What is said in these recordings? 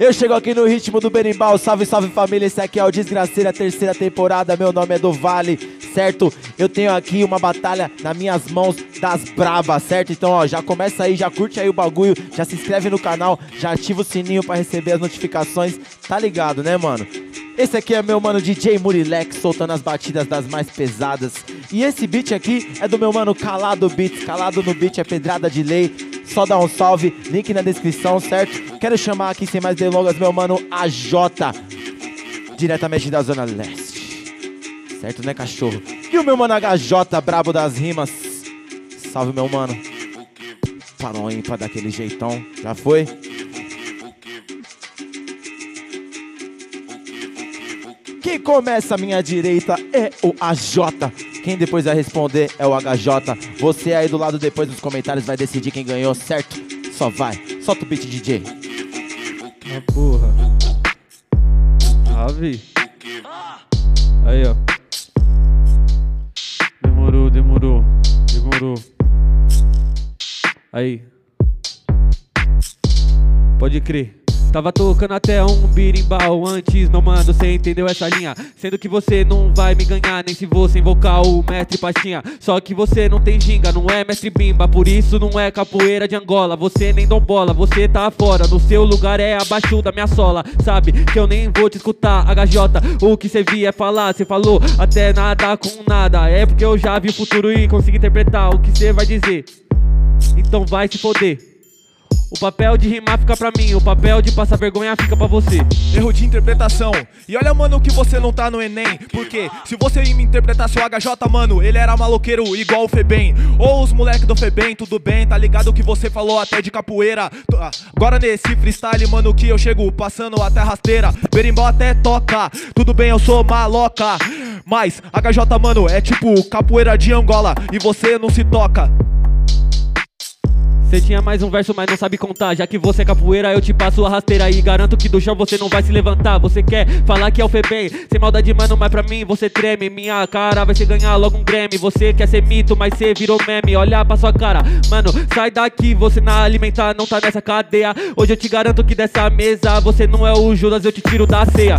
Eu chego aqui no ritmo do berimbau. Salve, salve família. Esse aqui é o Desgraceira, terceira temporada. Meu nome é do Vale, certo? Eu tenho aqui uma batalha nas minhas mãos das brabas, certo? Então, ó, já começa aí, já curte aí o bagulho, já se inscreve no canal, já ativa o sininho para receber as notificações. Tá ligado, né, mano? Esse aqui é meu mano DJ Murilex soltando as batidas das mais pesadas. E esse beat aqui é do meu mano Calado Beats. Calado no beat é pedrada de lei. Só dá um salve, link na descrição, certo? Quero chamar aqui sem mais delongas meu mano AJ, diretamente da Zona Leste. Certo, né, cachorro? E o meu mano HJ, brabo das rimas. Salve, meu mano. Parou ímpar daquele jeitão. Já foi? Quem começa à minha direita é o AJ. Quem depois vai responder é o HJ. Você aí do lado depois nos comentários vai decidir quem ganhou, certo? Só vai. Solta o beat, DJ. Ah, porra. Ave. Aí, ó. Demorou, demorou. Demorou. Aí. Pode crer. Tava tocando até um birimbau antes, meu mano, cê entendeu essa linha? Sendo que você não vai me ganhar, nem se você invocar o mestre Pastinha. Só que você não tem ginga, não é mestre Bimba, por isso não é capoeira de Angola. Você nem dom bola, você tá fora, no seu lugar é abaixo da minha sola. Sabe que eu nem vou te escutar, HJ. O que cê via é falar, cê falou até nada com nada. É porque eu já vi o futuro e consigo interpretar o que cê vai dizer. Então vai se foder. O papel de rimar fica pra mim, o papel de passar vergonha fica pra você. Erro de interpretação. E olha, mano, que você não tá no Enem. Porque se você me interpretasse o HJ, mano, ele era maloqueiro igual o Febem. Ou os moleque do Febem, tudo bem, tá ligado que você falou até de capoeira. Ah, agora nesse freestyle, mano, que eu chego passando até rasteira. Berimbau até toca, tudo bem, eu sou maloca. Mas HJ, mano, é tipo capoeira de Angola e você não se toca. Cê tinha mais um verso, mas não sabe contar. Já que você é capoeira, eu te passo a rasteira e garanto que do chão você não vai se levantar. Você quer falar que é o Febem? Sem maldade, mano, mas pra mim você treme. Minha cara vai ser ganhar logo um Grammy. Você quer ser mito, mas cê virou meme. Olha pra sua cara, mano, sai daqui. Você na alimentar não tá nessa cadeia. Hoje eu te garanto que dessa mesa você não é o Judas, eu te tiro da ceia.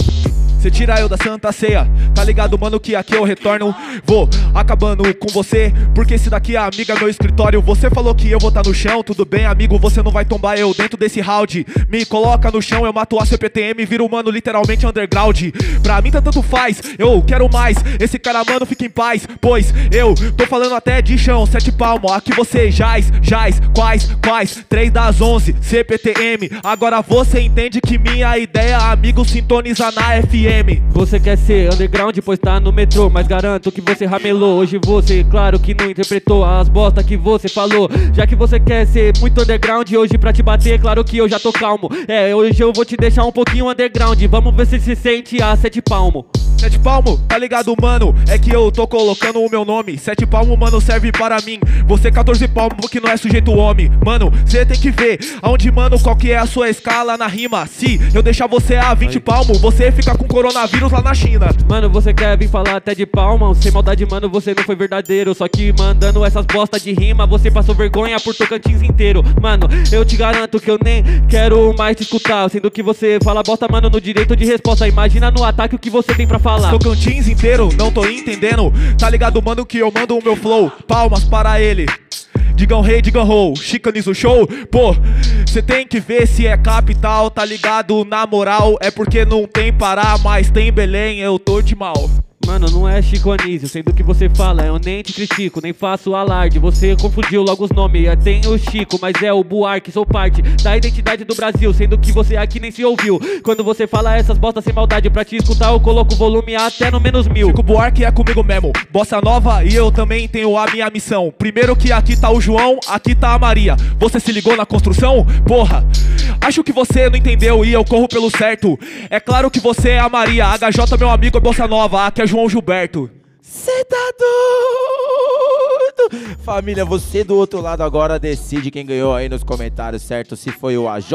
Cê tira eu da Santa Ceia, tá ligado, mano, que aqui eu retorno. Vou acabando com você, porque esse daqui é amiga meu escritório. Você falou que eu vou tá no chão, tudo bem, amigo, você não vai tombar eu dentro desse round. Me coloca no chão, eu mato a CPTM, viro mano literalmente underground. Pra mim tá tanto faz, eu quero mais. Esse cara, mano, fica em paz, pois eu tô falando até de chão, sete palmo. Aqui você jaz, jaz, quais, quais, três das onze, CPTM. Agora você entende que minha ideia, amigo, sintoniza na FM. Você quer ser underground, pois tá no metrô Mas garanto que você ramelou. Hoje você, claro que não interpretou As bosta que você falou. Já que você quer ser muito underground Hoje pra te bater, claro que eu já tô calmo. É, hoje eu vou te deixar um pouquinho underground. Vamos ver se se sente a sete palmo Sete palmo, tá ligado, mano? É que eu tô colocando o meu nome. Sete palmo, mano, serve para mim. Você 14 palmo que não é sujeito homem. Mano, cê tem que ver aonde, mano, qual que é a sua escala na rima. Se eu deixar você a 20 palmo, você fica com coronavírus lá na China. Mano, você quer vir falar até de palma Sem maldade, mano, você não foi verdadeiro Só que mandando essas bosta de rima Você passou vergonha por Tocantins inteiro Mano, eu te garanto que eu nem quero mais te escutar Sendo que você fala bosta, mano, no direito de resposta Imagina no ataque o que você tem pra falar Tocantins inteiro, não tô entendendo. Tá ligado, mano, que eu mando o meu flow. Palmas para ele. Digam rei, digam ho, chicanis o show. Pô, cê tem que ver se é capital, tá ligado? Na moral, é porque não tem Pará, mas tem Belém, eu tô de mal. Mano, não é Chico Anísio, sendo que você fala, eu nem te critico, nem faço alarde. Você confundiu logo os nomes, tem o Chico, mas é o Buarque, sou parte da identidade do Brasil, sendo que você aqui nem se ouviu. Quando você fala essas bostas sem maldade, pra te escutar eu coloco o volume até no menos mil. Chico Buarque é comigo mesmo, bossa nova e eu também tenho a minha missão. Primeiro que aqui tá o João, aqui tá a Maria. Você se ligou na construção? Porra, acho que você não entendeu e eu corro pelo certo. É claro que você é a Maria, HJ meu amigo é bossa nova, aqui é João Gilberto. Cê tá doido? Família, você do outro lado agora decide quem ganhou aí nos comentários, certo? Se foi o AJ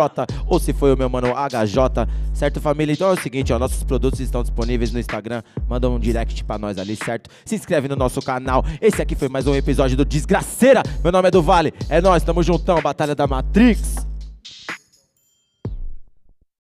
ou se foi o meu mano HJ, certo, família? Então é o seguinte, ó, nossos produtos estão disponíveis no Instagram, manda um direct pra nós ali, certo? Se inscreve no nosso canal. Esse aqui foi mais um episódio do Desgraceira. Meu nome é do Vale, é nós, tamo juntão, Batalha da Matrix.